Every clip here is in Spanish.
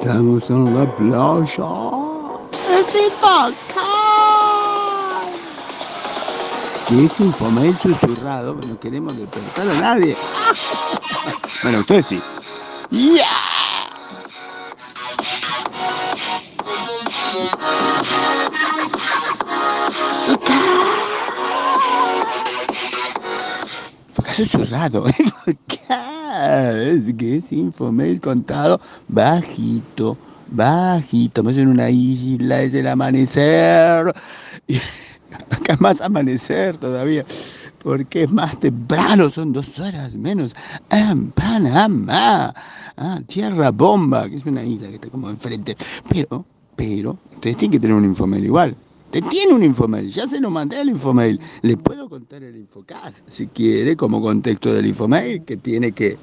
Estamos en la playa. Es. Que es Infomail susurrado, no queremos despertar a nadie. Bueno, ustedes sí. ¡Ya! Susurrado. Que es Infomail contado bajito, bajito. Me en una isla, es el amanecer. Y acá más amanecer todavía. Porque es más temprano, son dos horas menos. En Panamá. Ah, Tierra Bomba, que es una isla que está como enfrente. Pero, pero, ustedes tienen que tener un Infomail igual. Te tiene un infomail, ya se lo mandé el infomail. Le puedo contar el infocast, si quiere, como contexto del infomail, que tiene que.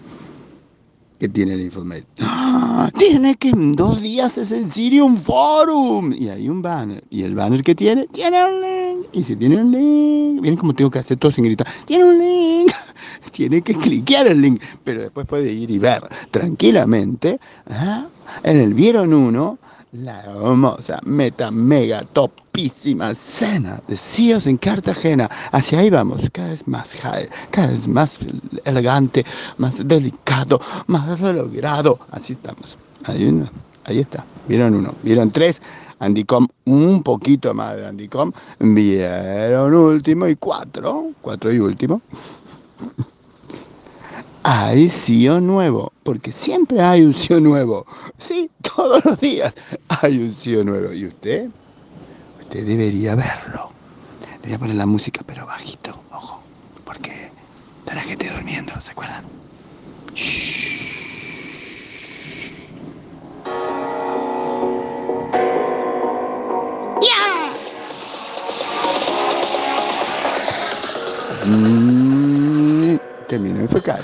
que tiene el infomail. ¡Ah! Tiene que en dos días es el Sirium Forum. Y hay un banner. ¿Y el banner que tiene? Tiene un link. Y si tiene un link, miren cómo tengo que hacer todo sin gritar. Tiene un link. Tiene que cliquear el link. Pero después puede ir y ver tranquilamente. ¿ah? En el Vieron uno la hermosa, meta, mega, topísima cena de CIOs en Cartagena. Hacia ahí vamos, cada vez más high, cada vez más elegante, más delicado, más logrado. Así estamos. Ahí, ahí está. Vieron uno, vieron tres. Andicom, un poquito más de Andicom. Vieron último y cuatro, cuatro y último hay CEO nuevo, porque siempre hay un CEO nuevo. Sí, todos los días hay un CEO nuevo. ¿Y usted? Usted debería verlo. Le voy a poner la música, pero bajito, ojo, porque está la gente durmiendo, ¿se acuerdan? ¡Ya! Mm, termino de enfocar.